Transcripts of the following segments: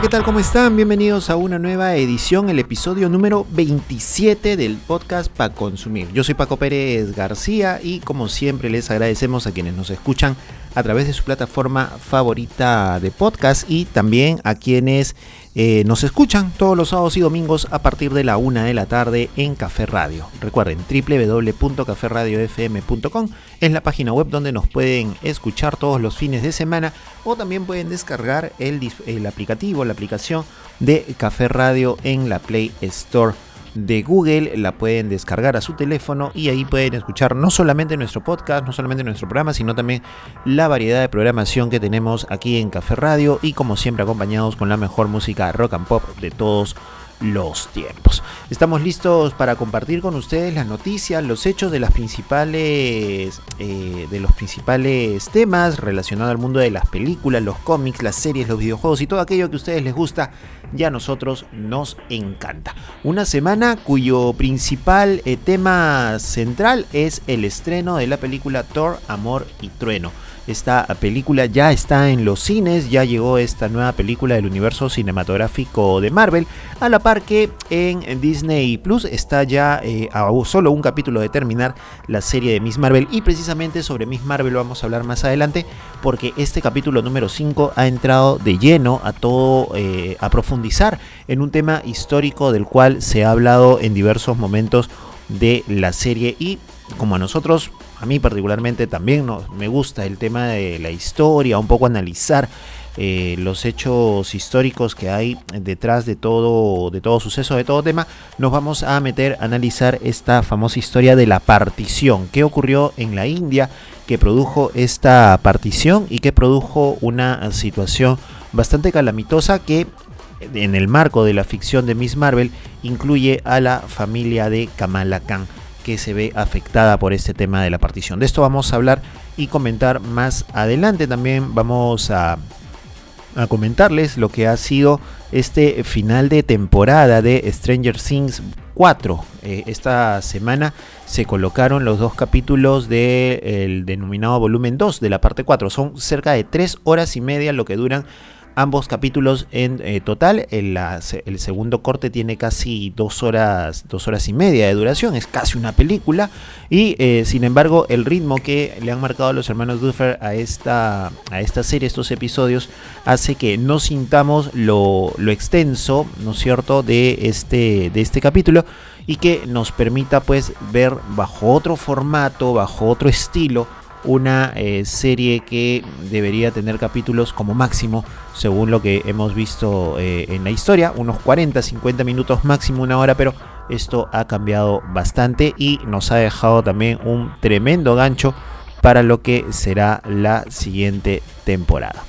¿Qué tal? ¿Cómo están? Bienvenidos a una nueva edición, el episodio número 27 del podcast para consumir. Yo soy Paco Pérez García y como siempre les agradecemos a quienes nos escuchan a través de su plataforma favorita de podcast y también a quienes eh, nos escuchan todos los sábados y domingos a partir de la una de la tarde en Café Radio. Recuerden, www.caferradiofm.com es la página web donde nos pueden escuchar todos los fines de semana o también pueden descargar el, el aplicativo, la aplicación de Café Radio en la Play Store de Google, la pueden descargar a su teléfono y ahí pueden escuchar no solamente nuestro podcast, no solamente nuestro programa, sino también la variedad de programación que tenemos aquí en Café Radio y como siempre acompañados con la mejor música rock and pop de todos tiempos. Estamos listos para compartir con ustedes las noticias, los hechos de las principales eh, de los principales temas relacionados al mundo de las películas, los cómics, las series, los videojuegos y todo aquello que a ustedes les gusta ya a nosotros nos encanta. Una semana cuyo principal eh, tema central es el estreno de la película Thor, Amor y Trueno. Esta película ya está en los cines, ya llegó esta nueva película del universo cinematográfico de Marvel, a la par que en Disney Plus está ya eh, a solo un capítulo de terminar la serie de Miss Marvel. Y precisamente sobre Miss Marvel vamos a hablar más adelante porque este capítulo número 5 ha entrado de lleno a todo, eh, a profundizar en un tema histórico del cual se ha hablado en diversos momentos de la serie. Y como a nosotros a mí particularmente también me gusta el tema de la historia, un poco analizar eh, los hechos históricos que hay detrás de todo, de todo suceso, de todo tema, nos vamos a meter a analizar esta famosa historia de la partición. ¿Qué ocurrió en la India que produjo esta partición y que produjo una situación bastante calamitosa que en el marco de la ficción de Miss Marvel incluye a la familia de Kamala Khan que se ve afectada por este tema de la partición. De esto vamos a hablar y comentar más adelante. También vamos a, comentarles lo que ha sido este final de temporada de Stranger Things 4. Eh, esta semana se colocaron los dos capítulos del denominado volumen 2 de la parte 4. Son cerca de 3 horas y media lo que duran ambos capítulos en eh, total. El, segundo corte tiene casi dos horas, dos horas y media de duración, es casi una película. Y eh, sin embargo, el ritmo que le han marcado los hermanos Duffer a esta, a esta serie, estos episodios, hace que no sintamos lo, lo extenso, ¿no es cierto?, de este, de este capítulo y que nos permita pues ver bajo otro formato, bajo otro estilo, una eh, serie que debería tener capítulos como máximo, según lo que hemos visto eh, en la historia, unos 40, 50 minutos máximo, una hora, pero esto ha cambiado bastante y nos ha dejado también un tremendo gancho para lo que será la siguiente temporada.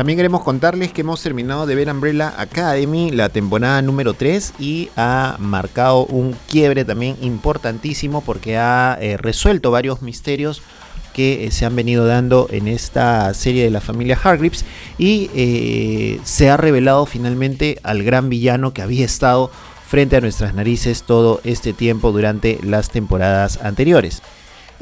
También queremos contarles que hemos terminado de ver Umbrella Academy, la temporada número 3, y ha marcado un quiebre también importantísimo porque ha eh, resuelto varios misterios que eh, se han venido dando en esta serie de la familia Hargreaves y eh, se ha revelado finalmente al gran villano que había estado frente a nuestras narices todo este tiempo durante las temporadas anteriores.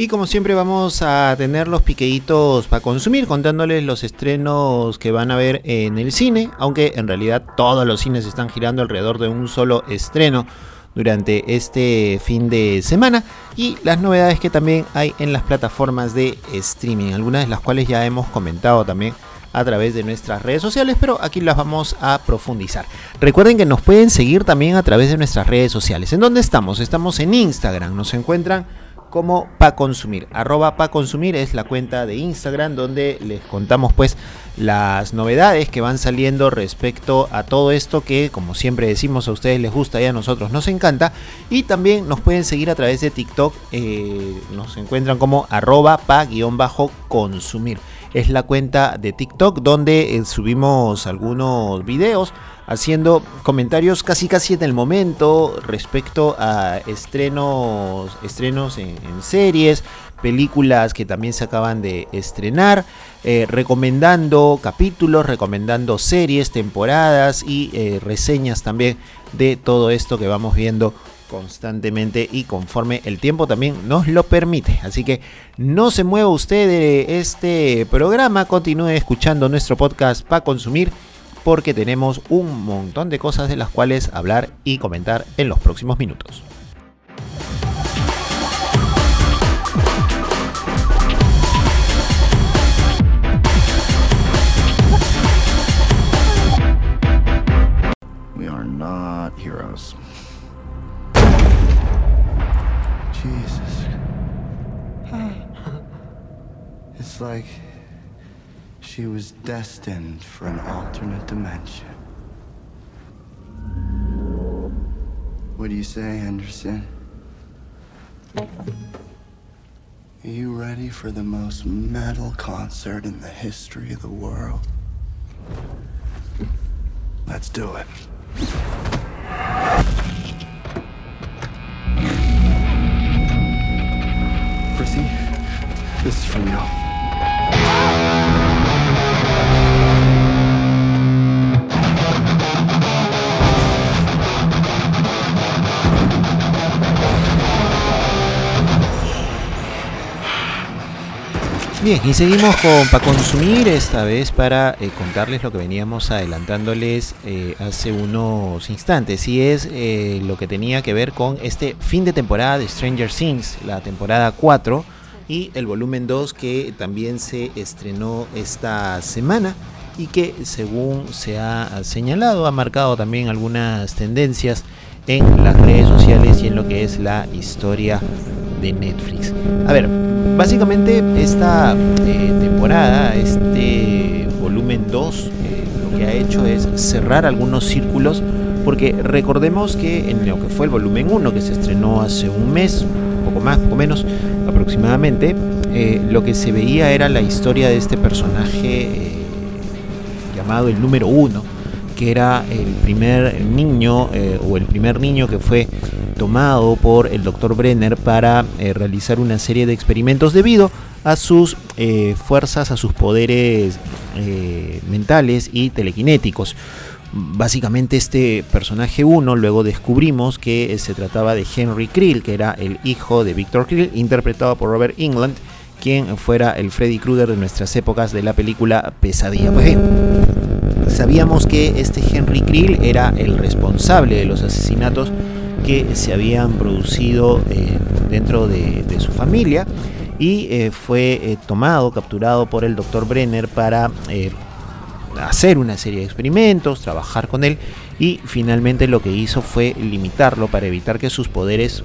Y como siempre vamos a tener los piqueitos para consumir, contándoles los estrenos que van a ver en el cine, aunque en realidad todos los cines están girando alrededor de un solo estreno durante este fin de semana y las novedades que también hay en las plataformas de streaming, algunas de las cuales ya hemos comentado también a través de nuestras redes sociales, pero aquí las vamos a profundizar. Recuerden que nos pueden seguir también a través de nuestras redes sociales. ¿En dónde estamos? Estamos en Instagram, nos encuentran como Pa Consumir. Arroba Pa Consumir es la cuenta de Instagram donde les contamos pues las novedades que van saliendo respecto a todo esto que como siempre decimos a ustedes les gusta y a nosotros nos encanta. Y también nos pueden seguir a través de TikTok. Eh, nos encuentran como arroba pa-consumir. Es la cuenta de TikTok donde eh, subimos algunos videos haciendo comentarios casi casi en el momento respecto a estrenos, estrenos en, series, películas que también se acaban de estrenar, eh, recomendando capítulos, recomendando series, temporadas y eh, reseñas también de todo esto que vamos viendo constantemente y conforme el tiempo también nos lo permite. Así que no se mueva usted de este programa, continúe escuchando nuestro podcast para consumir porque tenemos un montón de cosas de las cuales hablar y comentar en los próximos minutos. We are not heroes. Jesus. It's like She was destined for an alternate dimension. What do you say, Henderson? Are you ready for the most metal concert in the history of the world? Let's do it. Prissy, this is from you. Bien, y seguimos con para consumir esta vez para eh, contarles lo que veníamos adelantándoles eh, hace unos instantes y es eh, lo que tenía que ver con este fin de temporada de Stranger Things, la temporada 4 y el volumen 2 que también se estrenó esta semana y que según se ha señalado ha marcado también algunas tendencias en las redes sociales y en lo que es la historia de Netflix. A ver, básicamente esta eh, temporada, este volumen 2, eh, lo que ha hecho es cerrar algunos círculos, porque recordemos que en lo que fue el volumen 1, que se estrenó hace un mes, poco más, poco menos aproximadamente, eh, lo que se veía era la historia de este personaje llamado el número 1, que era el primer niño o el primer niño que fue tomado por el doctor Brenner para eh, realizar una serie de experimentos debido a sus eh, fuerzas, a sus poderes eh, mentales y telequinéticos. Básicamente este personaje 1 luego descubrimos que se trataba de Henry Krill, que era el hijo de Victor Krill, interpretado por Robert England, quien fuera el Freddy Krueger de nuestras épocas de la película Pesadilla. Pues sabíamos que este Henry Krill era el responsable de los asesinatos que se habían producido eh, dentro de, su familia y eh, fue eh, tomado, capturado por el doctor Brenner para hacer una serie de experimentos, trabajar con él y finalmente lo que hizo fue limitarlo para evitar que sus poderes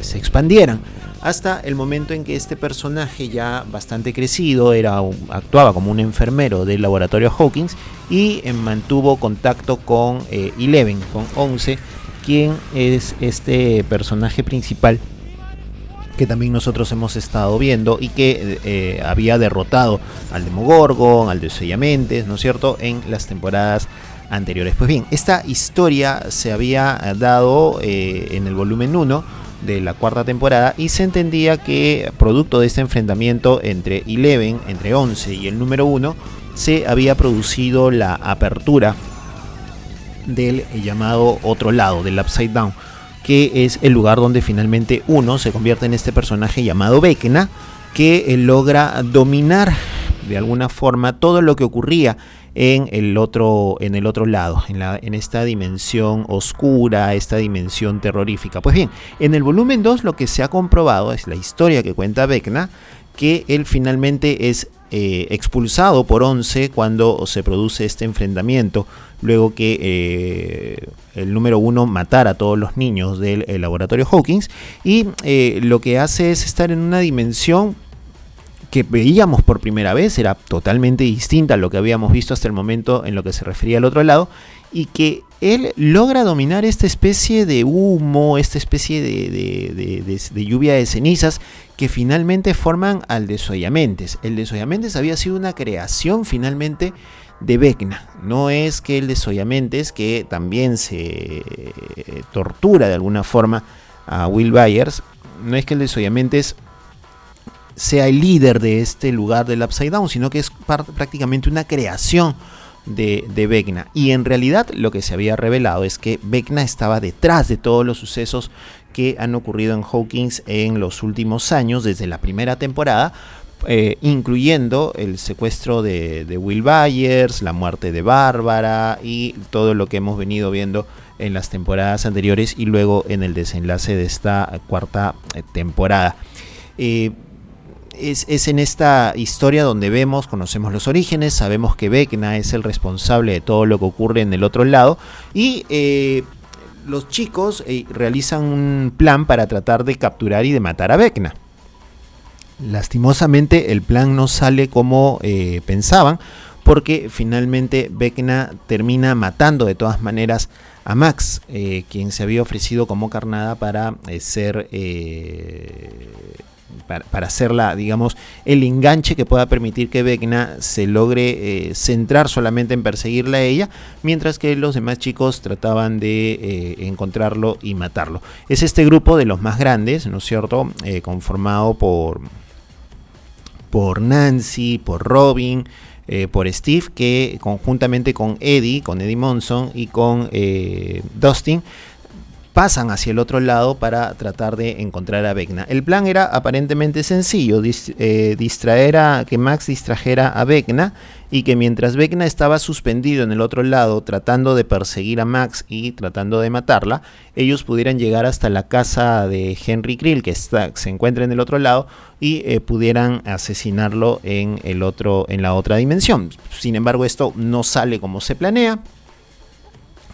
se expandieran hasta el momento en que este personaje ya bastante crecido era actuaba como un enfermero del laboratorio Hawkins y mantuvo contacto con Eleven, con 11 quién es este personaje principal que también nosotros hemos estado viendo y que eh, había derrotado al Demogorgon, al de Sellamentes, ¿no es cierto?, en las temporadas anteriores. Pues bien, esta historia se había dado eh, en el volumen 1 de la cuarta temporada y se entendía que producto de este enfrentamiento entre Eleven, entre 11 y el número 1, se había producido la apertura del llamado otro lado, del Upside Down, que es el lugar donde finalmente uno se convierte en este personaje llamado Vecna, que eh, logra dominar de alguna forma todo lo que ocurría en el otro, en el otro lado, en, esta dimensión oscura, esta dimensión terrorífica. Pues bien, en el volumen 2 lo que se ha comprobado es la historia que cuenta Vecna, que él finalmente es eh, expulsado por Once cuando se produce este enfrentamiento, luego que eh, el número uno matara a todos los niños del laboratorio Hawkins, y lo que hace es estar en una dimensión que veíamos por primera vez, era totalmente distinta a lo que habíamos visto hasta el momento en lo que se refería al otro lado, y que él logra dominar esta especie de humo, esta especie de, lluvia de cenizas que finalmente forman al desoyamentes. El desoyamentes había sido una creación finalmente de Vecna. No es que el desoyamentes, que también se tortura de alguna forma a Will Byers, no es que el desoyamentes sea el líder de este lugar del Upside Down, sino que es prácticamente una creación de, de Vecna. Y en realidad lo que se había revelado es que Vecna estaba detrás de todos los sucesos que han ocurrido en Hawkins en los últimos años, desde la primera temporada, eh, incluyendo el secuestro de, Will Byers, la muerte de Bárbara y todo lo que hemos venido viendo en las temporadas anteriores y luego en el desenlace de esta cuarta eh, temporada. Eh, es, en esta historia donde vemos, conocemos los orígenes, sabemos que Vecna es el responsable de todo lo que ocurre en el otro lado y eh, los chicos eh, realizan un plan para tratar de capturar y de matar a Vecna. Lastimosamente el plan no sale como eh, pensaban porque finalmente Vecna termina matando de todas maneras a Max, quien se había ofrecido como carnada para ser para, hacerla, digamos, el enganche que pueda permitir que Vecna se logre eh, centrar solamente en perseguirla a ella, mientras que los demás chicos trataban de eh, encontrarlo y matarlo. Es este grupo de los más grandes, ¿no es cierto?, eh, conformado por, por Nancy, por Robin, por Steve, que conjuntamente con Eddie, con Eddie Monson y con Dustin, pasan hacia el otro lado para tratar de encontrar a Vecna. El plan era aparentemente sencillo, eh, distraer a que Max distrajera a Vecna y que mientras Vecna estaba suspendido en el otro lado tratando de perseguir a Max y tratando de matarla, ellos pudieran llegar hasta la casa de Henry Krill que está, se encuentra en el otro lado y eh, pudieran asesinarlo en el otro en la otra dimensión. Sin embargo, esto no sale como se planea.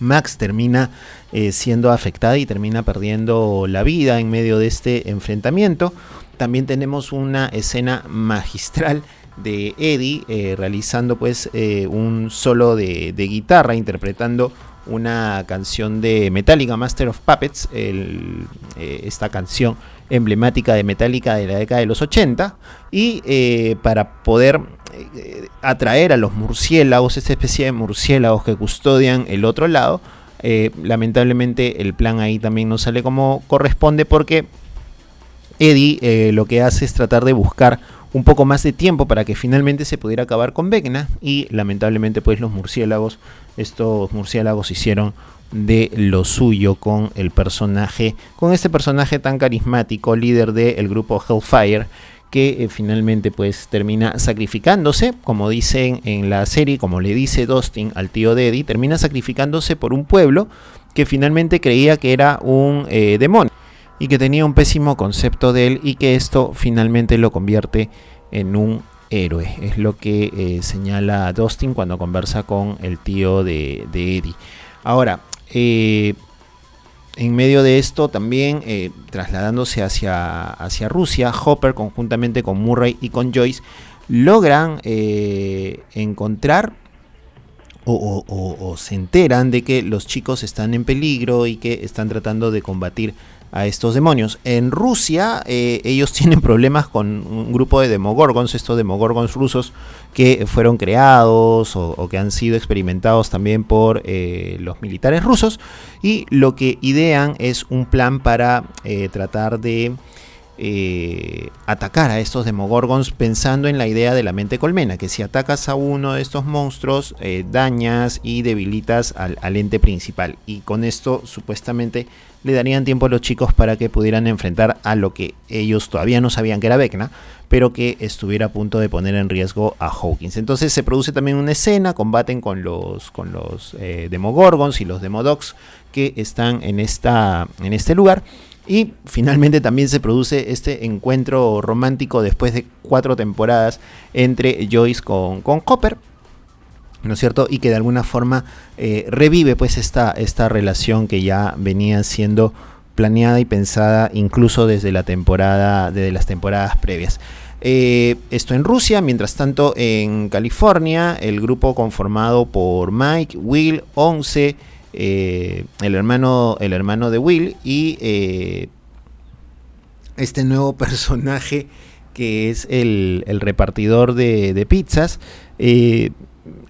Max termina eh, siendo afectada y termina perdiendo la vida en medio de este enfrentamiento. También tenemos una escena magistral de Eddie eh, realizando pues eh, un solo de, guitarra interpretando una canción de Metallica Master of Puppets esta canción emblemática de Metallica de la década de los 80 y para poder atraer a los murciélagos esta especie de murciélagos que custodian el otro lado eh, lamentablemente el plan ahí también no sale como corresponde porque Eddie eh, lo que hace es tratar de buscar un poco más de tiempo para que finalmente se pudiera acabar con Vecna y lamentablemente pues los murciélagos, estos murciélagos hicieron de lo suyo con el personaje, con este personaje tan carismático, líder del grupo Hellfire, que eh, finalmente pues termina sacrificándose, como dicen en la serie, como le dice Dustin al tío de Eddie, termina sacrificándose por un pueblo que finalmente creía que era un eh, demonio y que tenía un pésimo concepto de él y que esto finalmente lo convierte en un héroe. Es lo que eh, señala Dustin cuando conversa con el tío de, de Eddie. Ahora, en medio de esto también eh, trasladándose hacia, hacia, Rusia, Hopper conjuntamente con Murray y con Joyce logran eh, encontrar o, se enteran de que los chicos están en peligro y que están tratando de combatir a estos demonios. En Rusia eh, ellos tienen problemas con un grupo de demogorgons, estos demogorgons rusos que fueron creados o, que han sido experimentados también por eh, los militares rusos y lo que idean es un plan para eh, tratar de atacar a estos demogorgons pensando en la idea de la mente colmena, que si atacas a uno de estos monstruos dañas y debilitas al, al ente principal y con esto supuestamente le darían tiempo a los chicos para que pudieran enfrentar a lo que ellos todavía no sabían que era Vecna, pero que estuviera a punto de poner en riesgo a Hawkins. Entonces se produce también una escena, combaten con los, con los eh, Demogorgons y los Demodogs que están en, esta, en este lugar. Y finalmente también se produce este encuentro romántico después de cuatro temporadas entre Joyce con, con Hopper. ¿No es cierto? Y que de alguna forma eh, revive pues esta, esta relación que ya venía siendo planeada y pensada incluso desde la temporada, desde las temporadas previas. Eh, esto en Rusia, mientras tanto en California, el grupo conformado por Mike, Will, Once, eh, el, hermano, el hermano de Will y eh, este nuevo personaje que es el, repartidor de, pizzas, eh,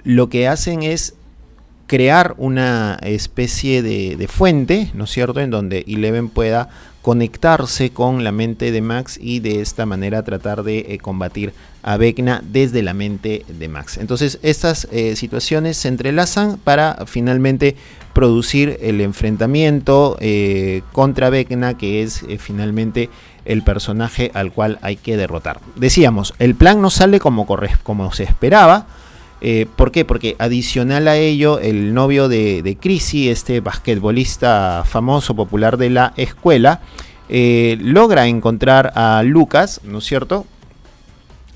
lo que hacen es crear una especie de, fuente, ¿no es cierto?, en donde Eleven pueda conectarse con la mente de Max y de esta manera tratar de combatir a Vecna desde la mente de Max. Entonces estas eh, situaciones se entrelazan para finalmente producir el enfrentamiento eh, contra Vecna que es finalmente el personaje al cual hay que derrotar. Decíamos, el plan no sale como, se esperaba, eh, ¿Por qué? Porque adicional a ello, el novio de, de Chrissy, este basquetbolista famoso, popular de la escuela, eh, logra encontrar a Lucas, ¿no es cierto?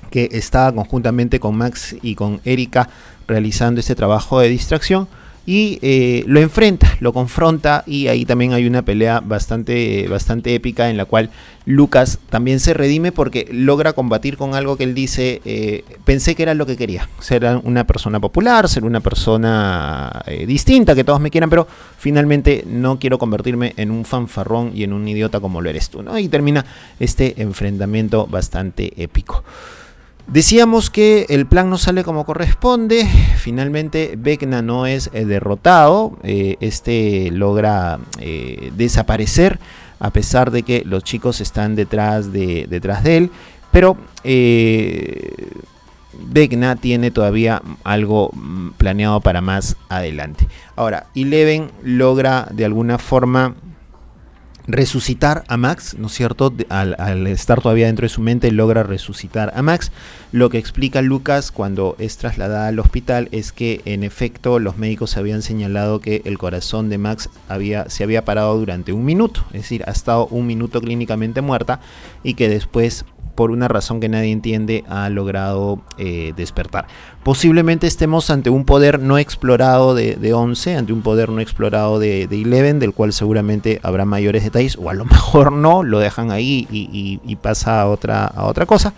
Que está conjuntamente con Max y con Erika realizando este trabajo de distracción y eh, lo enfrenta, lo confronta y ahí también hay una pelea bastante, bastante épica en la cual Lucas también se redime porque logra combatir con algo que él dice, eh, pensé que era lo que quería, ser una persona popular, ser una persona eh, distinta, que todos me quieran, pero finalmente no quiero convertirme en un fanfarrón y en un idiota como lo eres tú, ¿no? Y termina este enfrentamiento bastante épico. Decíamos que el plan no sale como corresponde. Finalmente, Vecna no es eh, derrotado. Eh, este logra eh, desaparecer a pesar de que los chicos están detrás de, detrás de él. Pero Vecna tiene todavía algo mm, planeado para más adelante. Ahora, Eleven logra de alguna forma resucitar a Max, ¿no es cierto? Al, estar todavía dentro de su mente, logra resucitar a Max. Lo que explica Lucas cuando es trasladada al hospital es que en efecto los médicos habían señalado que el corazón de Max había, se había parado durante un minuto, es decir, ha estado un minuto clínicamente muerta y que después por una razón que nadie entiende, ha logrado eh, despertar. Posiblemente estemos ante un poder no explorado de, de 11, ante un poder no explorado de, de, Eleven, del cual seguramente habrá mayores detalles, o a lo mejor no, lo dejan ahí y, pasa a otra, a otra cosa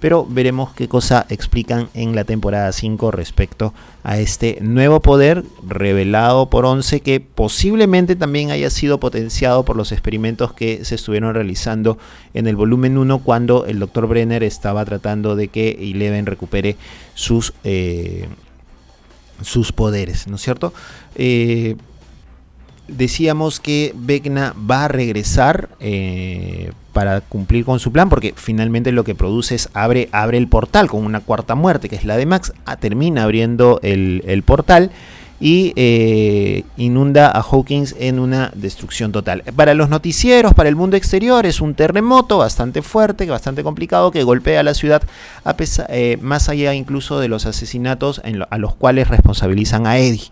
pero veremos qué cosa explican en la temporada 5 respecto a este nuevo poder revelado por Once que posiblemente también haya sido potenciado por los experimentos que se estuvieron realizando en el volumen 1 cuando el Dr. Brenner estaba tratando de que Eleven recupere sus, eh, sus poderes, ¿no es cierto? Eh, decíamos que Vecna va a regresar eh, para cumplir con su plan, porque finalmente lo que produce es abre, abre el portal con una cuarta muerte, que es la de Max, ah, termina abriendo el, portal y eh, inunda a Hawkins en una destrucción total. Para los noticieros, para el mundo exterior, es un terremoto bastante fuerte, bastante complicado, que golpea a la ciudad, eh, más allá incluso de los asesinatos a los cuales responsabilizan a Eddie.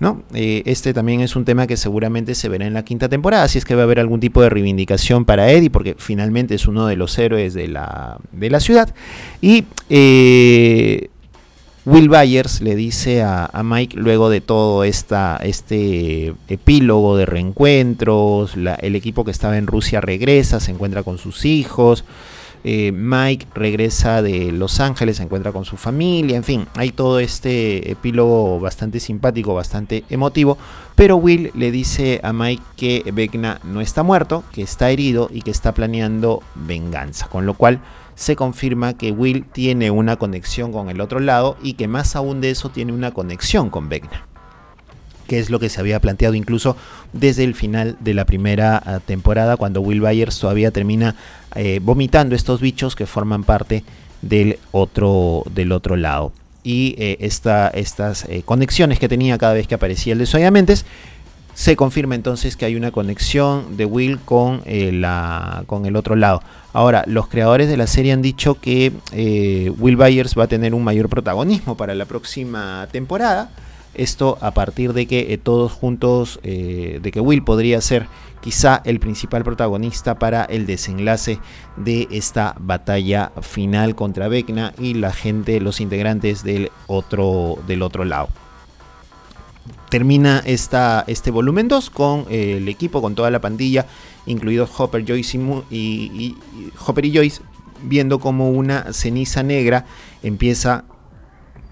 ¿No? Eh, este también es un tema que seguramente se verá en la quinta temporada, si es que va a haber algún tipo de reivindicación para Eddie, porque finalmente es uno de los héroes de la, de la ciudad. Y eh, Will Byers le dice a, Mike, luego de todo esta, este epílogo de reencuentros, el equipo que estaba en Rusia regresa, se encuentra con sus hijos. Eh, Mike regresa de Los Ángeles, se encuentra con su familia, en fin, hay todo este epílogo bastante simpático, bastante emotivo, pero Will le dice a Mike que Vecna no está muerto, que está herido y que está planeando venganza, con lo cual se confirma que Will tiene una conexión con el otro lado y que más aún de eso tiene una conexión con Vecna que es lo que se había planteado incluso desde el final de la primera ah, temporada, cuando Will Byers todavía termina eh, vomitando estos bichos que forman parte del otro, del otro lado. Y eh, estas eh, conexiones que tenía cada vez que aparecía el de se confirma entonces que hay una conexión de Will con, la, con el otro lado. Ahora, los creadores de la serie han dicho que Will Byers va a tener un mayor protagonismo para la próxima temporada Esto a partir de que eh, todos juntos, eh, de que Will podría ser quizá el principal protagonista para el desenlace de esta batalla final contra Vecna y la gente, los integrantes del otro, del otro lado. Termina esta, este volumen 2 con eh, el equipo, con toda la pandilla, incluidos Hopper, Joyce y, Hopper y Joyce, viendo como una ceniza negra empieza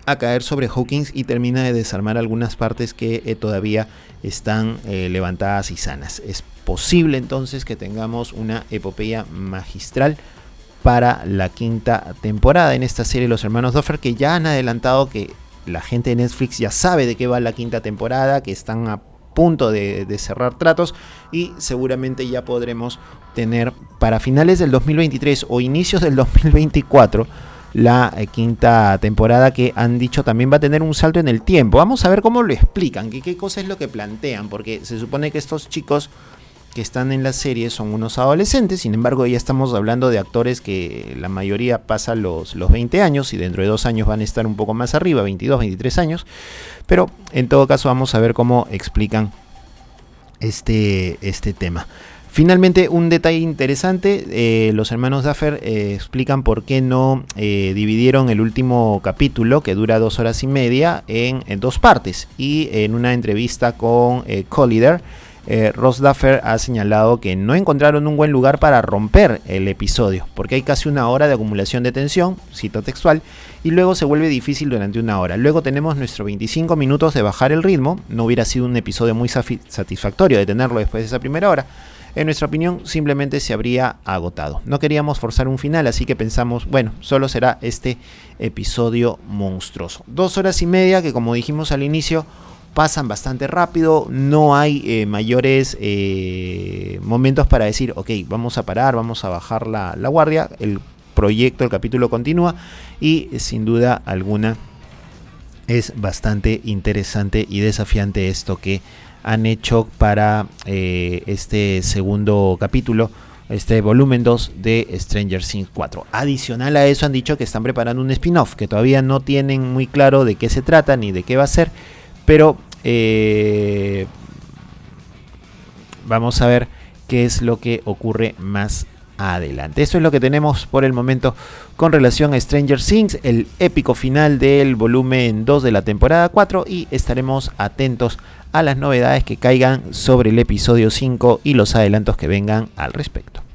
a caer sobre Hawkins y termina de desarmar algunas partes que eh, todavía están eh, levantadas y sanas. Es posible entonces que tengamos una epopeya magistral para la quinta temporada en esta serie Los Hermanos Doffer que ya han adelantado que la gente de Netflix ya sabe de qué va la quinta temporada, que están a punto de, cerrar tratos y seguramente ya podremos tener para finales del 2023 o inicios del 2024 la eh, quinta temporada que han dicho también va a tener un salto en el tiempo. Vamos a ver cómo lo explican, qué, cosa es lo que plantean, porque se supone que estos chicos que están en la serie son unos adolescentes, sin embargo ya estamos hablando de actores que la mayoría pasa los, los 20 años y dentro de dos años van a estar un poco más arriba, 22, 23 años, pero en todo caso vamos a ver cómo explican este, este tema. Finalmente, un detalle interesante, eh, los hermanos Duffer eh, explican por qué no eh, dividieron el último capítulo, que dura dos horas y media, en, dos partes. Y en una entrevista con Collider, Ross Duffer ha señalado que no encontraron un buen lugar para romper el episodio, porque hay casi una hora de acumulación de tensión, cito textual, y luego se vuelve difícil durante una hora. Luego tenemos nuestros 25 minutos de bajar el ritmo, no hubiera sido un episodio muy satisfactorio de tenerlo después de esa primera hora. En nuestra opinión, simplemente se habría agotado. No queríamos forzar un final, así que pensamos, bueno, solo será este episodio monstruoso. Dos horas y media que, como dijimos al inicio, pasan bastante rápido, no hay eh, mayores eh, momentos para decir, ok, vamos a parar, vamos a bajar la, guardia, el proyecto, el capítulo continúa y sin duda alguna es bastante interesante y desafiante esto que han hecho para eh, este segundo capítulo, este volumen 2 de Stranger Things 4. Adicional a eso han dicho que están preparando un spin-off, que todavía no tienen muy claro de qué se trata ni de qué va a ser, pero eh, vamos a ver qué es lo que ocurre más adelante. Esto es lo que tenemos por el momento con relación a Stranger Things, el épico final del volumen 2 de la temporada 4 y estaremos atentos a las novedades que caigan sobre el episodio 5 y los adelantos que vengan al respecto.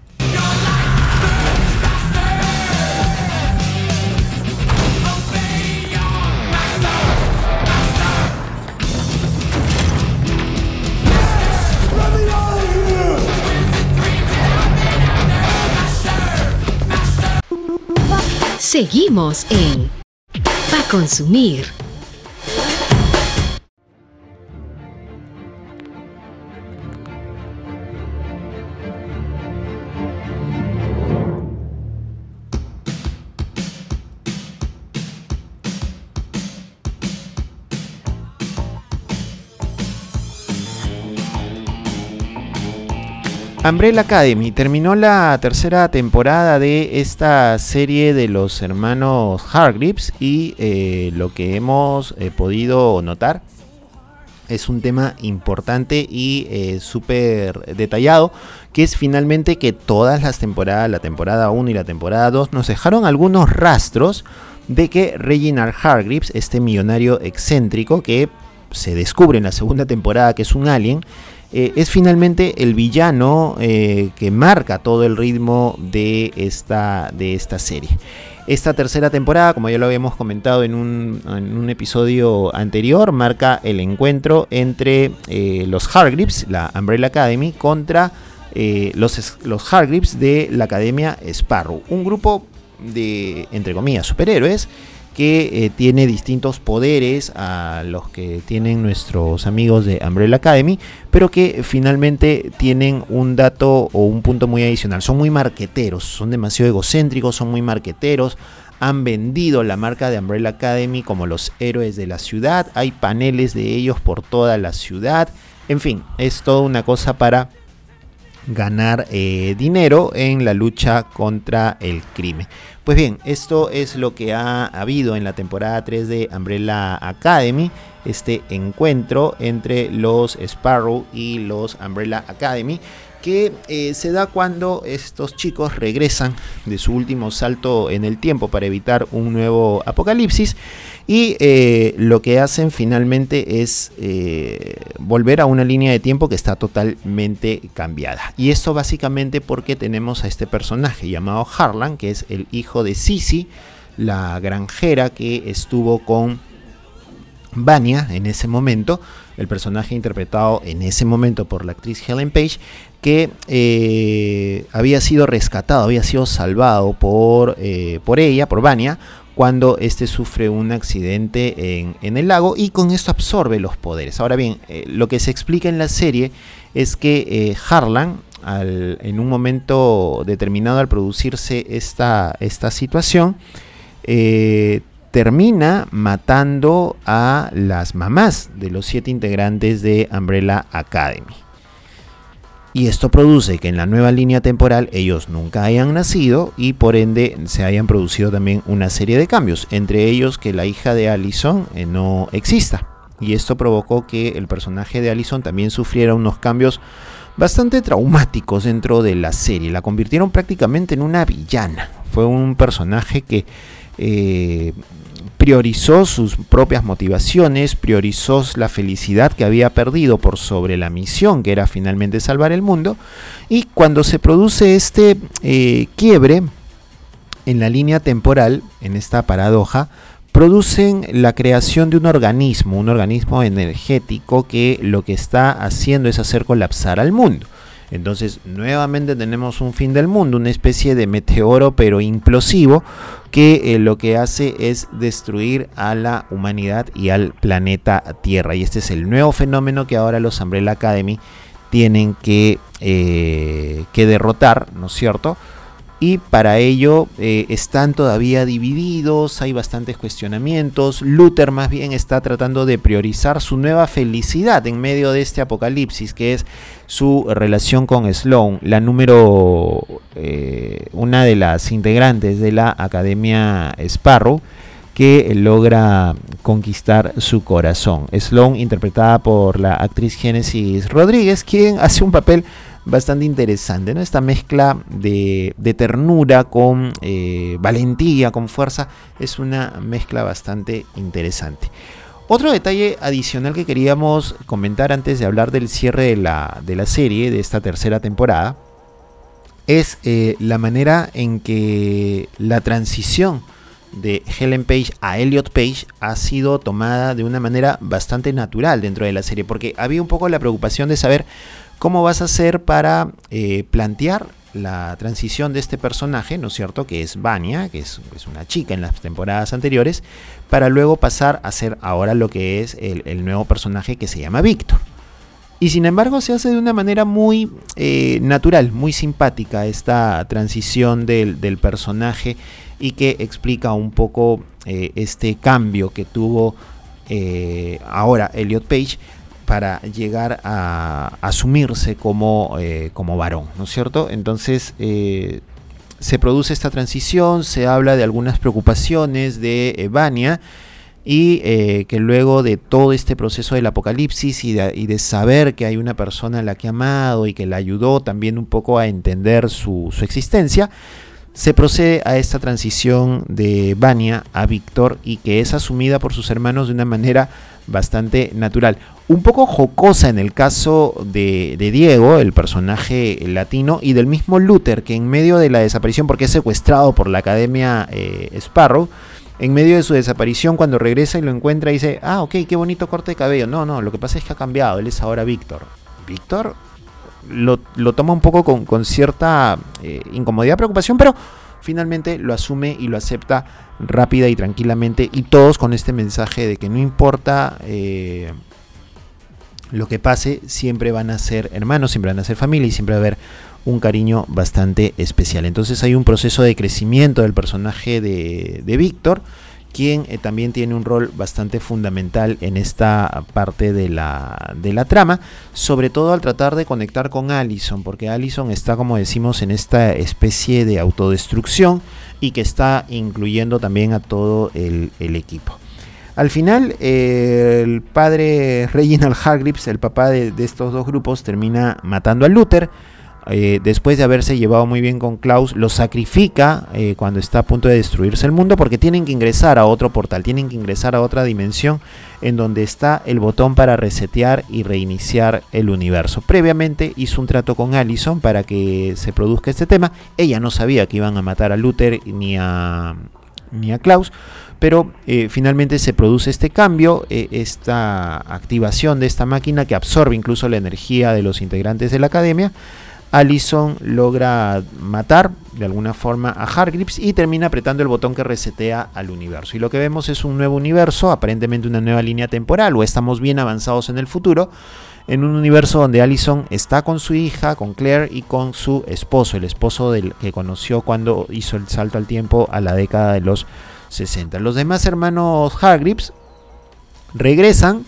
Seguimos en Pa Consumir. Umbrella Academy terminó la tercera temporada de esta serie de los hermanos Hargreaves y eh, lo que hemos eh, podido notar es un tema importante y eh, súper detallado, que es finalmente que todas las temporadas, la temporada 1 y la temporada 2, nos dejaron algunos rastros de que Reginald Hargreaves, este millonario excéntrico que se descubre en la segunda temporada que es un alien, eh, es finalmente el villano eh, que marca todo el ritmo de esta, de esta serie. Esta tercera temporada, como ya lo habíamos comentado en un, episodio anterior, marca el encuentro entre eh, los Hargreaves, la Umbrella Academy, contra los, los Hargreaves de la Academia Sparrow. Un grupo de, entre comillas, superhéroes que eh, tiene distintos poderes a los que tienen nuestros amigos de Umbrella Academy, pero que finalmente tienen un dato o un punto muy adicional. Son muy marqueteros, son demasiado egocéntricos, son muy marqueteros. Han vendido la marca de Umbrella Academy como los héroes de la ciudad. Hay paneles de ellos por toda la ciudad. En fin, es toda una cosa para ganar eh, dinero en la lucha contra el crimen. Pues bien, esto es lo que ha habido en la temporada 3 de Umbrella Academy, este encuentro entre los Sparrow y los Umbrella Academy que eh, se da cuando estos chicos regresan de su último salto en el tiempo para evitar un nuevo apocalipsis y eh, lo que hacen finalmente es volver a una línea de tiempo que está totalmente cambiada. Y esto básicamente porque tenemos a este personaje llamado Harlan, que es el hijo de Sisi, la granjera que estuvo con Vania en ese momento, el personaje interpretado en ese momento por la actriz Helen Page, que eh, había sido rescatado, había sido salvado por, por ella, por Vania, cuando éste sufre un accidente en, el lago y con esto absorbe los poderes. Ahora bien, eh, lo que se explica en la serie es que eh, Harlan, en un momento determinado al producirse esta, situación, eh, termina matando a las mamás de los siete integrantes de Umbrella Academy. Y esto produce que en la nueva línea temporal ellos nunca hayan nacido y por ende se hayan producido también una serie de cambios, entre ellos que la hija de Allison eh, no exista. Y esto provocó que el personaje de Allison también sufriera unos cambios bastante traumáticos dentro de la serie. La convirtieron prácticamente en una villana. Fue un personaje que eh, priorizó sus propias motivaciones, priorizó la felicidad que había perdido por sobre la misión que era finalmente salvar el mundo. Y cuando se produce este eh, quiebre en la línea temporal, en esta paradoja, producen la creación de un organismo, un organismo energético que lo que está haciendo es hacer colapsar al mundo. Entonces, nuevamente tenemos un fin del mundo, una especie de meteoro pero implosivo que eh, lo que hace es destruir a la humanidad y al planeta Tierra. Y este es el nuevo fenómeno que ahora los Umbrella Academy tienen que, eh, que derrotar, ¿no es cierto? Y para ello eh, están todavía divididos, hay bastantes cuestionamientos. Luther más bien está tratando de priorizar su nueva felicidad en medio de este apocalipsis, que es su relación con Sloan, la número, eh, una de las integrantes de la Academia Sparrow que logra conquistar su corazón. Sloan interpretada por la actriz Genesis Rodríguez, quien hace un papel bastante interesante, ¿no? Esta mezcla de, ternura con eh, valentía, con fuerza, es una mezcla bastante interesante. Otro detalle adicional que queríamos comentar antes de hablar del cierre de la, de la serie, de esta tercera temporada, es eh, la manera en que la transición de Helen Page a Elliot Page ha sido tomada de una manera bastante natural dentro de la serie, porque había un poco la preocupación de saber ¿Cómo vas a hacer para eh, plantear la transición de este personaje, ¿no es cierto? Que es Vania, que es, una chica en las temporadas anteriores, para luego pasar a ser ahora lo que es el, nuevo personaje que se llama Víctor. Y sin embargo se hace de una manera muy eh, natural, muy simpática esta transición del, personaje y que explica un poco eh, este cambio que tuvo ahora Elliot Page para llegar a asumirse como, eh, como varón, ¿no es cierto? Entonces eh, se produce esta transición, se habla de algunas preocupaciones de Evania y eh, que luego de todo este proceso del apocalipsis y de, saber que hay una persona a la que ha amado y que la ayudó también un poco a entender su, su existencia, se procede a esta transición de Vania a Víctor y que es asumida por sus hermanos de una manera bastante natural. Un poco jocosa en el caso de, Diego, el personaje latino, y del mismo Luther, que en medio de la desaparición, porque es secuestrado por la Academia eh, Sparrow, en medio de su desaparición, cuando regresa y lo encuentra, dice, ah, ok, qué bonito corte de cabello. No, no, lo que pasa es que ha cambiado, él es ahora Víctor. Víctor lo, toma un poco con, cierta eh, incomodidad, preocupación, pero finalmente lo asume y lo acepta rápida y tranquilamente y todos con este mensaje de que no importa eh, lo que pase, siempre van a ser hermanos, siempre van a ser familia y siempre va a haber un cariño bastante especial. Entonces hay un proceso de crecimiento del personaje de, Víctor quien eh, también tiene un rol bastante fundamental en esta parte de la, de la trama, sobre todo al tratar de conectar con Allison, porque Allison está, como decimos, en esta especie de autodestrucción y que está incluyendo también a todo el, equipo. Al final, el padre Reginald Hargreaves, el papá de, de estos dos grupos, termina matando a Luther eh, después de haberse llevado muy bien con Klaus, lo sacrifica eh, cuando está a punto de destruirse el mundo porque tienen que ingresar a otro portal, tienen que ingresar a otra dimensión en donde está el botón para resetear y reiniciar el universo. Previamente hizo un trato con Allison para que se produzca este tema. Ella no sabía que iban a matar a Luther ni a, ni a Klaus, pero eh, finalmente se produce este cambio, esta activación de esta máquina que absorbe incluso la energía de los integrantes de la academia Allison logra matar de alguna forma a Hargreaves y termina apretando el botón que resetea al universo. Y lo que vemos es un nuevo universo, aparentemente una nueva línea temporal, o estamos bien avanzados en el futuro, en un universo donde Allison está con su hija, con Claire y con su esposo, el esposo del que conoció cuando hizo el salto al tiempo a la década de los 60. Los demás hermanos Hargreaves regresan,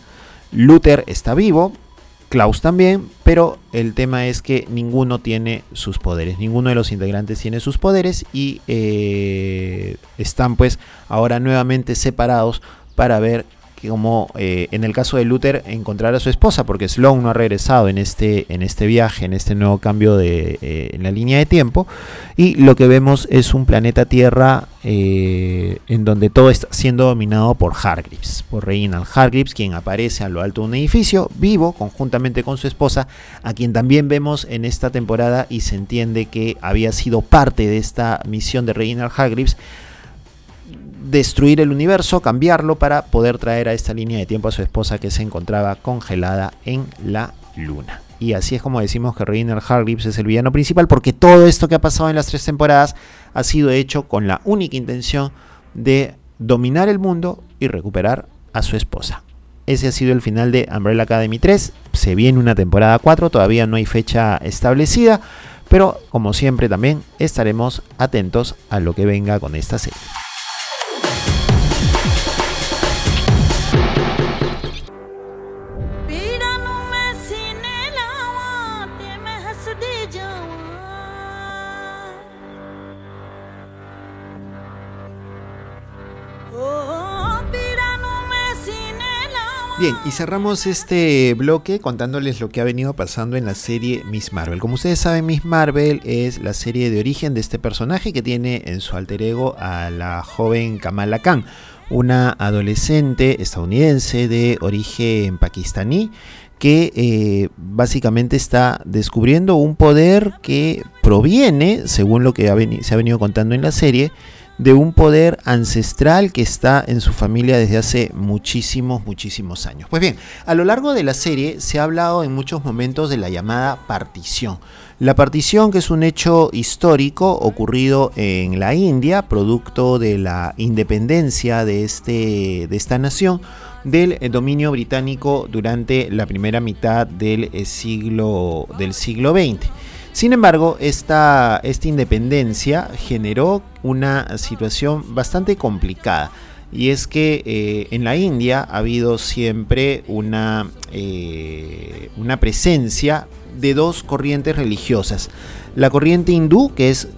Luther está vivo, Klaus también, pero el tema es que ninguno tiene sus poderes, ninguno de los integrantes tiene sus poderes y eh, están pues ahora nuevamente separados para ver como eh, en el caso de Luther encontrar a su esposa, porque Sloan no ha regresado en este, en este viaje, en este nuevo cambio de, eh, en la línea de tiempo, y lo que vemos es un planeta Tierra eh, en donde todo está siendo dominado por Hargreaves, por Reginald Hargreaves, quien aparece a lo alto de un edificio, vivo, conjuntamente con su esposa, a quien también vemos en esta temporada y se entiende que había sido parte de esta misión de Reginald Hargreaves, destruir el universo, cambiarlo para poder traer a esta línea de tiempo a su esposa que se encontraba congelada en la luna. Y así es como decimos que Reiner Hargreaves es el villano principal porque todo esto que ha pasado en las tres temporadas ha sido hecho con la única intención de dominar el mundo y recuperar a su esposa. Ese ha sido el final de Umbrella Academy 3. Se viene una temporada 4, todavía no hay fecha establecida, pero como siempre también estaremos atentos a lo que venga con esta serie. Bien, y cerramos este bloque contándoles lo que ha venido pasando en la serie Miss Marvel. Como ustedes saben, Miss Marvel es la serie de origen de este personaje que tiene en su alter ego a la joven Kamala Khan, una adolescente estadounidense de origen pakistaní que eh, básicamente está descubriendo un poder que proviene, según lo que se ha venido contando en la serie, de un poder ancestral que está en su familia desde hace muchísimos, muchísimos años. Pues bien, a lo largo de la serie se ha hablado en muchos momentos de la llamada partición. La partición, que es un hecho histórico ocurrido en la India, producto de la independencia de, este, de esta nación, del dominio británico durante la primera mitad del siglo, del siglo XX. Sin embargo, esta, esta independencia generó una situación bastante complicada. Y es que eh, en la India ha habido siempre una, eh, una presencia de dos corrientes religiosas. La corriente hindú, que es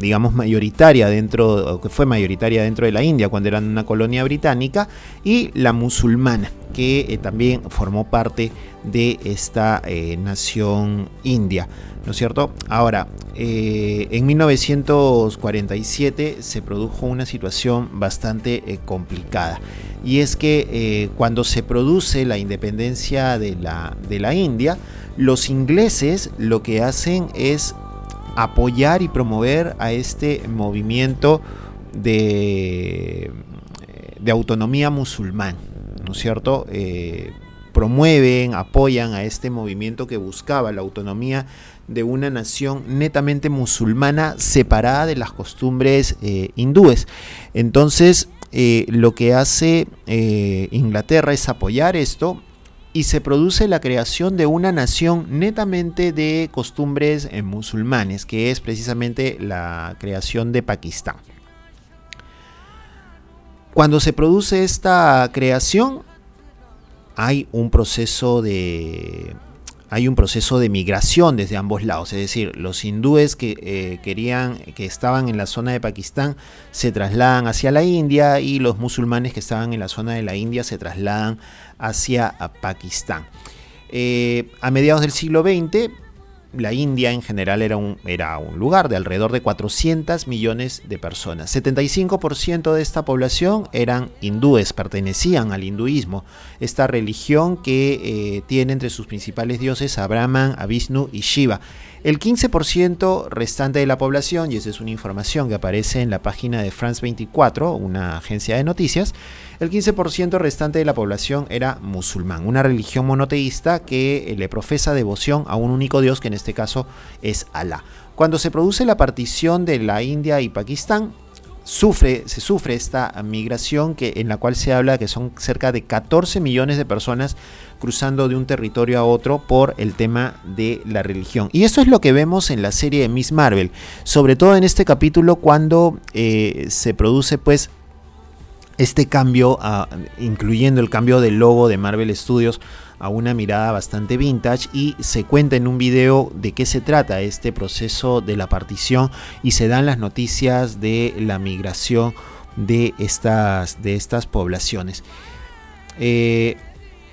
digamos mayoritaria dentro, que fue mayoritaria dentro de la India cuando eran una colonia británica, y la musulmana, que eh, también formó parte de esta eh, nación india. ¿No es cierto? Ahora, eh, en 1947 se produjo una situación bastante complicada. Y es que cuando se produce la independencia de la, de la India, los ingleses lo que hacen es apoyar y promover a este movimiento de, de autonomía musulmán, ¿no es cierto? Eh, promueven, apoyan a este movimiento que buscaba la autonomía de una nación netamente musulmana separada de las costumbres eh, hindúes. Entonces, eh, lo que hace Inglaterra es apoyar esto y se produce la creación de una nación netamente de costumbres eh, musulmanes, que es precisamente la creación de Pakistán. Cuando se produce esta creación, hay un proceso de hay un proceso de migración desde ambos lados, es decir, los hindúes que eh, querían, que estaban en la zona de Pakistán, se trasladan hacia la India y los musulmanes que estaban en la zona de la India se trasladan hacia Pakistán. Eh, a mediados del siglo XX la India en general era un, era un lugar de alrededor de 400 millones de personas. 75% de esta población eran hindúes, pertenecían al hinduismo, esta religión que eh, tiene entre sus principales dioses a Brahman, a Vishnu y Shiva. El 15% restante de la población, y esa es una información que aparece en la página de France 24, una agencia de noticias, el 15% restante de la población era musulmán, una religión monoteísta que le profesa devoción a un único Dios, que en este caso es Alá. Cuando se produce la partición de la India y Pakistán, sufre, se sufre esta migración que, en la cual se habla que son cerca de 14 millones de personas cruzando de un territorio a otro por el tema de la religión. Y eso es lo que vemos en la serie de Miss Marvel, sobre todo en este capítulo cuando eh, se produce pues este cambio, incluyendo el cambio del logo de Marvel Studios a una mirada bastante vintage y se cuenta en un video de qué se trata este proceso de la partición y se dan las noticias de la migración de estas, de estas poblaciones. Eh,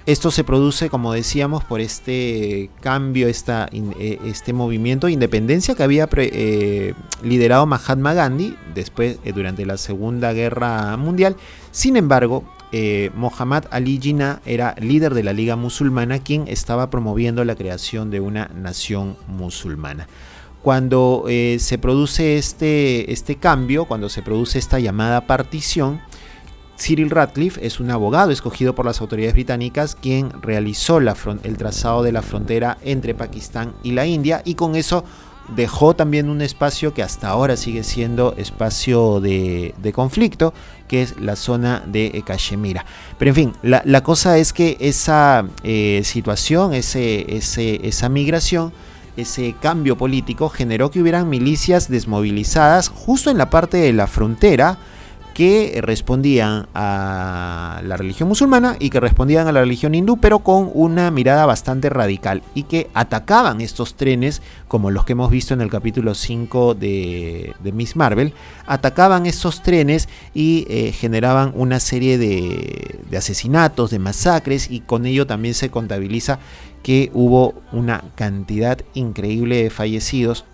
esto se produce, como decíamos, por este cambio, esta, eh, este movimiento de independencia que había eh, liderado Mahatma Gandhi después, eh, durante la Segunda Guerra Mundial. Sin embargo, Mohammad Ali Jinnah era líder de la Liga Musulmana, quien estaba promoviendo la creación de una nación musulmana. Cuando se produce este, este cambio, cuando se produce esta llamada partición, Cyril Radcliffe es un abogado escogido por las autoridades británicas quien realizó el trazado de la frontera entre Pakistán y la India y con eso dejó también un espacio que hasta ahora sigue siendo espacio de, conflicto, que es la zona de Cachemira. Pero en fin, la, cosa es que esa eh, situación, ese, esa migración, ese cambio político generó que hubieran milicias desmovilizadas justo en la parte de la frontera, que respondían a la religión musulmana y que respondían a la religión hindú, pero con una mirada bastante radical y que atacaban estos trenes, como los que hemos visto en el capítulo 5 de, Miss Marvel, atacaban estos trenes y eh, generaban una serie de, de asesinatos, de masacres y con ello también se contabiliza que hubo una cantidad increíble de fallecidos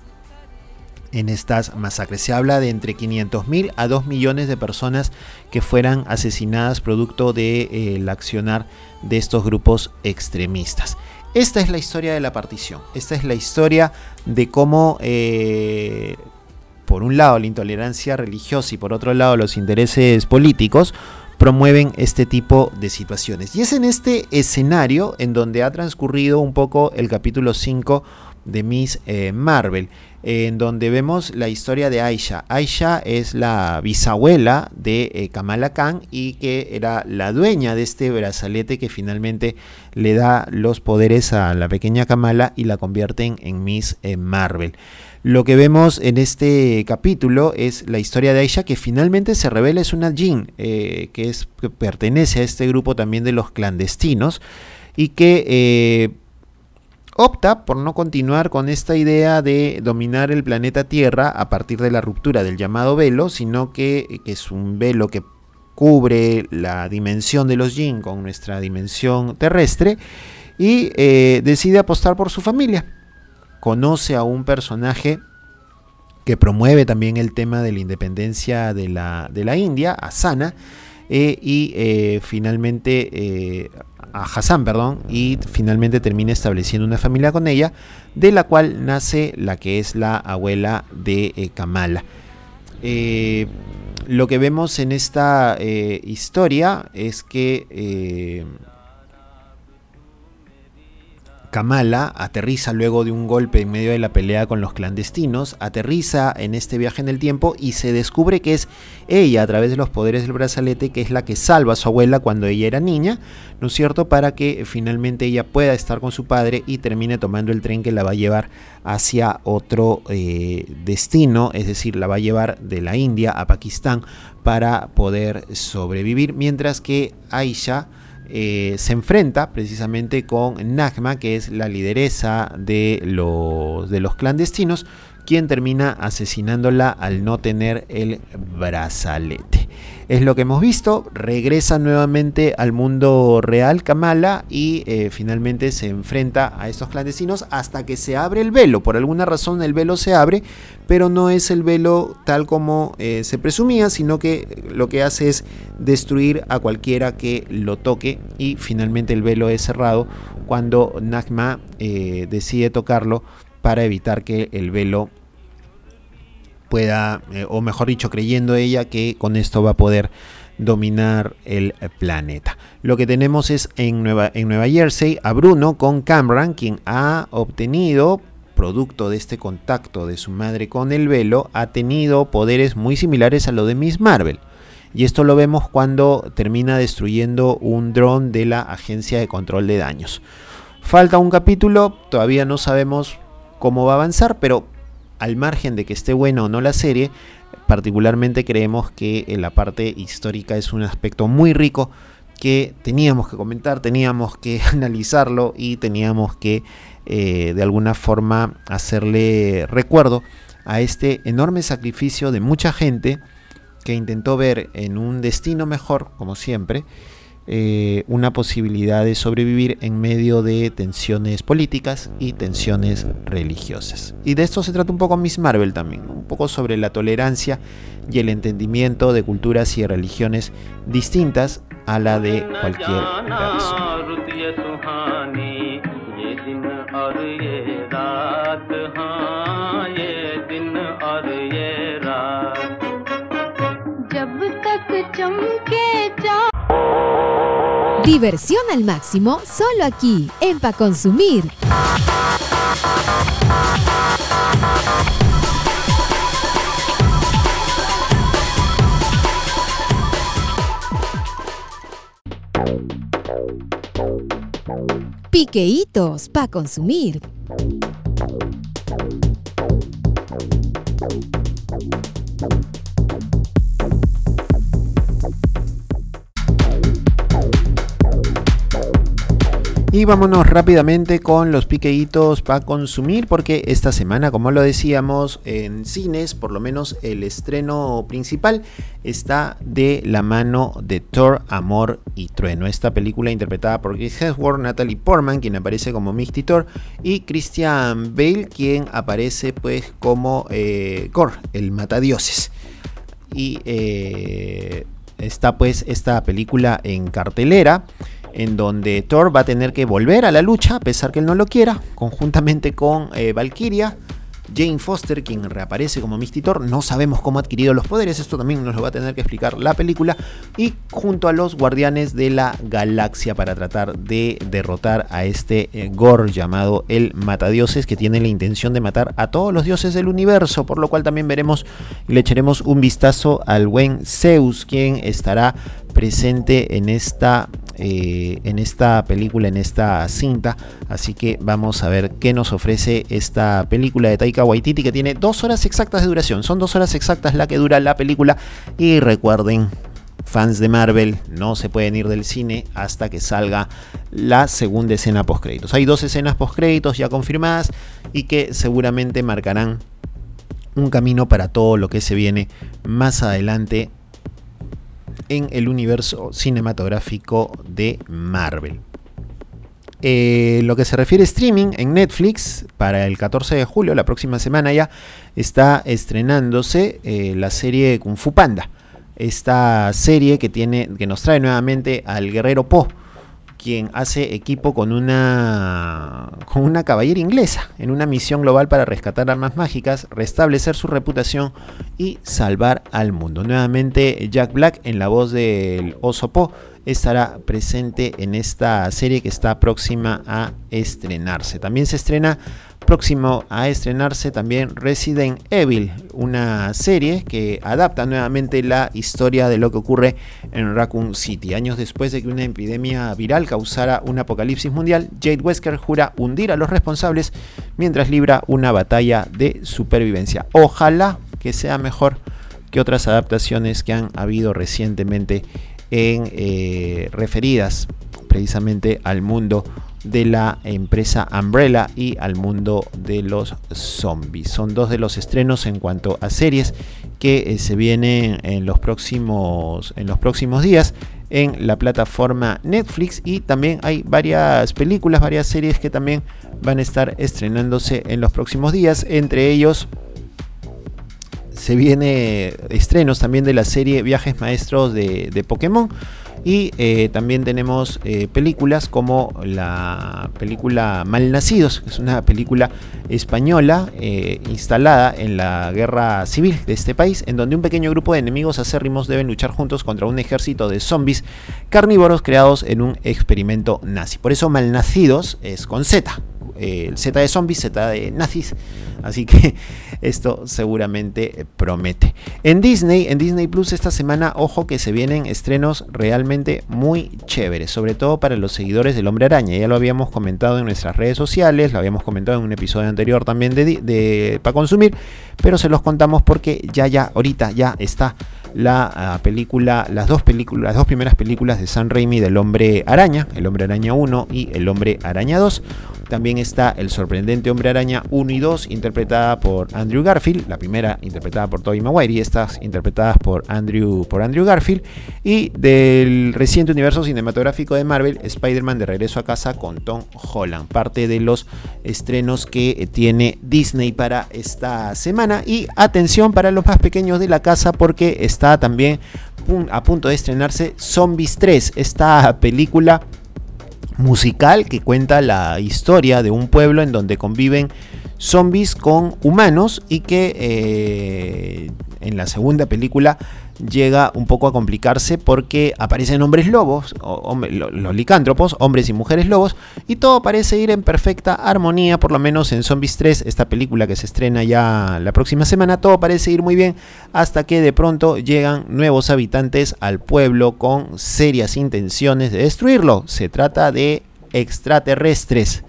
en estas masacres. Se habla de entre 500.000 a 2 millones de personas que fueran asesinadas producto del de, eh, accionar de estos grupos extremistas. Esta es la historia de la partición. Esta es la historia de cómo, eh, por un lado, la intolerancia religiosa y por otro lado, los intereses políticos promueven este tipo de situaciones. Y es en este escenario en donde ha transcurrido un poco el capítulo 5 de Miss eh, Marvel en donde vemos la historia de Aisha. Aisha es la bisabuela de eh, Kamala Khan y que era la dueña de este brazalete que finalmente le da los poderes a la pequeña Kamala y la convierten en Miss eh, Marvel. Lo que vemos en este capítulo es la historia de Aisha que finalmente se revela es una Jin, eh, que pertenece a este grupo también de los clandestinos y que opta por no continuar con esta idea de dominar el planeta Tierra a partir de la ruptura del llamado velo, sino que, es un velo que cubre la dimensión de los Jin con nuestra dimensión terrestre y eh, decide apostar por su familia. Conoce a un personaje que promueve también el tema de la independencia de la, de la India, Asana, eh, y eh, finalmente a Hassan, perdón, y finalmente termina estableciendo una familia con ella, de la cual nace la que es la abuela de eh, Kamala. Eh, lo que vemos en esta eh, historia es que Kamala aterriza luego de un golpe en medio de la pelea con los clandestinos, aterriza en este viaje en el tiempo y se descubre que es ella, a través de los poderes del brazalete, que es la que salva a su abuela cuando ella era niña, ¿no es cierto?, para que finalmente ella pueda estar con su padre y termine tomando el tren que la va a llevar hacia otro eh, destino, es decir, la va a llevar de la India a Pakistán para poder sobrevivir, mientras que Aisha, eh, se enfrenta precisamente con Nagma, que es la lideresa de los, de los clandestinos, quien termina asesinándola al no tener el brazalete. Es lo que hemos visto, regresa nuevamente al mundo real Kamala y eh, finalmente se enfrenta a estos clandestinos hasta que se abre el velo. Por alguna razón el velo se abre, pero no es el velo tal como eh, se presumía, sino que lo que hace es destruir a cualquiera que lo toque y finalmente el velo es cerrado cuando Nagma eh, decide tocarlo para evitar que el velo pueda, eh, o mejor dicho, creyendo ella que con esto va a poder dominar el planeta. Lo que tenemos es en Nueva, en Nueva Jersey a Bruno con Cameron, quien ha obtenido, producto de este contacto de su madre con el velo, ha tenido poderes muy similares a lo de Miss Marvel. Y esto lo vemos cuando termina destruyendo un dron de la Agencia de Control de Daños. Falta un capítulo, todavía no sabemos cómo va a avanzar, pero al margen de que esté buena o no la serie, particularmente creemos que la parte histórica es un aspecto muy rico que teníamos que comentar, teníamos que analizarlo y teníamos que eh, de alguna forma hacerle recuerdo a este enorme sacrificio de mucha gente que intentó ver en un destino mejor, como siempre, eh, una posibilidad de sobrevivir en medio de tensiones políticas y tensiones religiosas. Y de esto se trata un poco Miss Marvel también, un poco sobre la tolerancia y el entendimiento de culturas y religiones distintas a la de cualquier persona. Diversión al máximo solo aquí, en Pa Consumir. Piqueitos pa consumir. Y vámonos rápidamente con los piqueitos para consumir, porque esta semana, como lo decíamos, en cines, por lo menos el estreno principal está de la mano de Thor, Amor y Trueno. Esta película interpretada por Chris Hemsworth, Natalie Portman, quien aparece como Misty Thor, y Christian Bale, quien aparece pues como eh, el matadioses. Y eh, está pues esta película en cartelera en donde Thor va a tener que volver a la lucha, a pesar que él no lo quiera, conjuntamente con eh, Valkyria. Jane Foster, quien reaparece como Misty Thor, no sabemos cómo ha adquirido los poderes, esto también nos lo va a tener que explicar la película, y junto a los Guardianes de la Galaxia para tratar de derrotar a este eh, Gore llamado el Matadioses, que tiene la intención de matar a todos los dioses del universo, por lo cual también veremos y le echaremos un vistazo al buen Zeus, quien estará presente en esta eh, en esta película, en esta cinta. Así que vamos a ver qué nos ofrece esta película de Taika Waititi que tiene dos horas exactas de duración. Son dos horas exactas la que dura la película. Y recuerden, fans de Marvel no se pueden ir del cine hasta que salga la segunda escena post créditos. Hay dos escenas post créditos ya confirmadas y que seguramente marcarán un camino para todo lo que se viene más adelante en el universo cinematográfico de Marvel. Eh, lo que se refiere a streaming en Netflix, para el 14 de julio, la próxima semana ya, está estrenándose eh, la serie Kung Fu Panda. Esta serie que, tiene, que nos trae nuevamente al guerrero Po quien hace equipo con una, con una caballera inglesa en una misión global para rescatar armas mágicas, restablecer su reputación y salvar al mundo. Nuevamente Jack Black en la voz del oso Po estará presente en esta serie que está próxima a estrenarse. También se estrena próximo a estrenarse también Resident Evil, una serie que adapta nuevamente la historia de lo que ocurre en Raccoon City. Años después de que una epidemia viral causara un apocalipsis mundial, Jade Wesker jura hundir a los responsables mientras libra una batalla de supervivencia. Ojalá que sea mejor que otras adaptaciones que han habido recientemente en eh, referidas precisamente al mundo de la empresa Umbrella y al mundo de los zombies. Son dos de los estrenos en cuanto a series que eh, se vienen en los próximos en los próximos días en la plataforma Netflix y también hay varias películas, varias series que también van a estar estrenándose en los próximos días, entre ellos se viene estrenos también de la serie Viajes Maestros de, de Pokémon y eh, también tenemos eh, películas como la película Malnacidos, que es una película española eh, instalada en la guerra civil de este país, en donde un pequeño grupo de enemigos acérrimos deben luchar juntos contra un ejército de zombies carnívoros creados en un experimento nazi. Por eso Malnacidos es con Z, Z de zombies, Z de nazis. Así que esto seguramente promete. En Disney, en Disney Plus esta semana, ojo que se vienen estrenos realmente muy chéveres, sobre todo para los seguidores del Hombre Araña. Ya lo habíamos comentado en nuestras redes sociales, lo habíamos comentado en un episodio anterior también de, de para consumir, pero se los contamos porque ya ya ahorita ya está la ah, película, las dos películas, las dos primeras películas de San Raimi del Hombre Araña, El Hombre Araña 1 y El Hombre Araña 2. También está El sorprendente Hombre Araña 1 y 2, interpretada por Andrew Garfield, la primera interpretada por Tobey Maguire y estas interpretadas por Andrew, por Andrew Garfield. Y del reciente universo cinematográfico de Marvel, Spider-Man de regreso a casa con Tom Holland, parte de los estrenos que tiene Disney para esta semana. Y atención para los más pequeños de la casa porque está también a punto de estrenarse Zombies 3, esta película musical que cuenta la historia de un pueblo en donde conviven zombies con humanos y que eh, en la segunda película llega un poco a complicarse porque aparecen hombres lobos, o, los licántropos, hombres y mujeres lobos, y todo parece ir en perfecta armonía, por lo menos en Zombies 3, esta película que se estrena ya la próxima semana, todo parece ir muy bien hasta que de pronto llegan nuevos habitantes al pueblo con serias intenciones de destruirlo. Se trata de extraterrestres.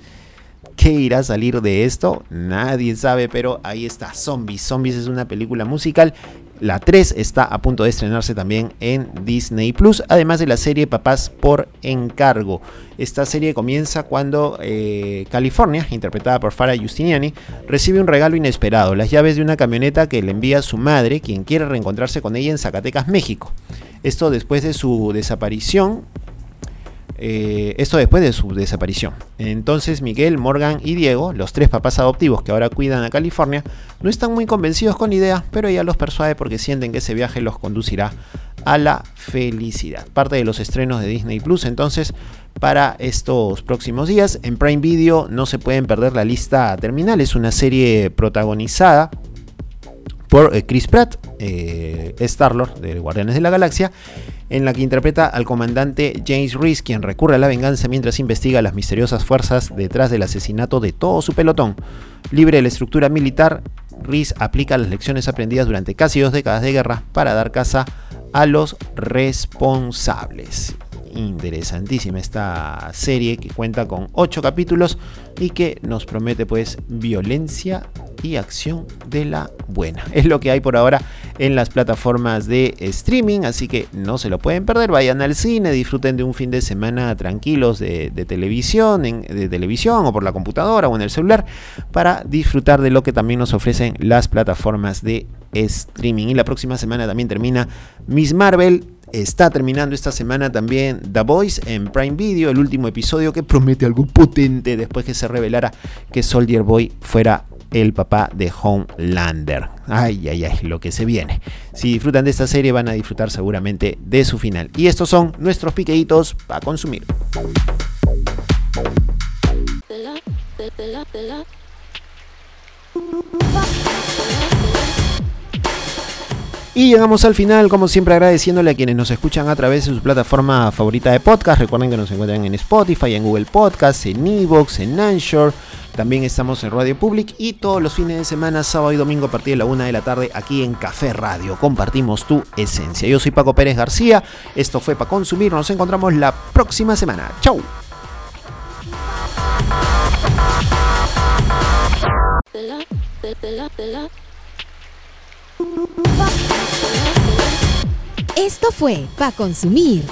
¿Qué irá a salir de esto? Nadie sabe, pero ahí está Zombies. Zombies es una película musical la 3 está a punto de estrenarse también en Disney Plus, además de la serie Papás por encargo. Esta serie comienza cuando eh, California, interpretada por Farah Justiniani, recibe un regalo inesperado, las llaves de una camioneta que le envía su madre, quien quiere reencontrarse con ella en Zacatecas, México. Esto después de su desaparición eh, esto después de su desaparición. Entonces Miguel, Morgan y Diego, los tres papás adoptivos que ahora cuidan a California, no están muy convencidos con la idea, pero ella los persuade porque sienten que ese viaje los conducirá a la felicidad. Parte de los estrenos de Disney Plus entonces para estos próximos días. En Prime Video no se pueden perder la lista terminal, es una serie protagonizada por eh, Chris Pratt, eh, Star-Lord de Guardianes de la Galaxia, en la que interpreta al comandante James Reese, quien recurre a la venganza mientras investiga las misteriosas fuerzas detrás del asesinato de todo su pelotón. Libre de la estructura militar, Reese aplica las lecciones aprendidas durante casi dos décadas de guerra para dar caza a los responsables interesantísima esta serie que cuenta con 8 capítulos y que nos promete pues violencia y acción de la buena. Es lo que hay por ahora en las plataformas de streaming, así que no se lo pueden perder. Vayan al cine, disfruten de un fin de semana tranquilos de, televisión, de televisión o por la computadora o en el celular para disfrutar de lo que también nos ofrecen las plataformas de streaming. Y la próxima semana también termina Miss Marvel Está terminando esta semana también The Voice en Prime Video, el último episodio que promete algo potente después que se revelara que Soldier Boy fuera el papá de Homelander. Ay, ay, ay, lo que se viene. Si disfrutan de esta serie van a disfrutar seguramente de su final. Y estos son nuestros piqueitos para consumir. Y llegamos al final, como siempre, agradeciéndole a quienes nos escuchan a través de su plataforma favorita de podcast. Recuerden que nos encuentran en Spotify, en Google Podcast, en Evox, en Anchor. También estamos en Radio Public y todos los fines de semana, sábado y domingo a partir de la una de la tarde aquí en Café Radio. Compartimos tu esencia. Yo soy Paco Pérez García. Esto fue para consumir. Nos encontramos la próxima semana. Chau. Esto fue Pa Consumir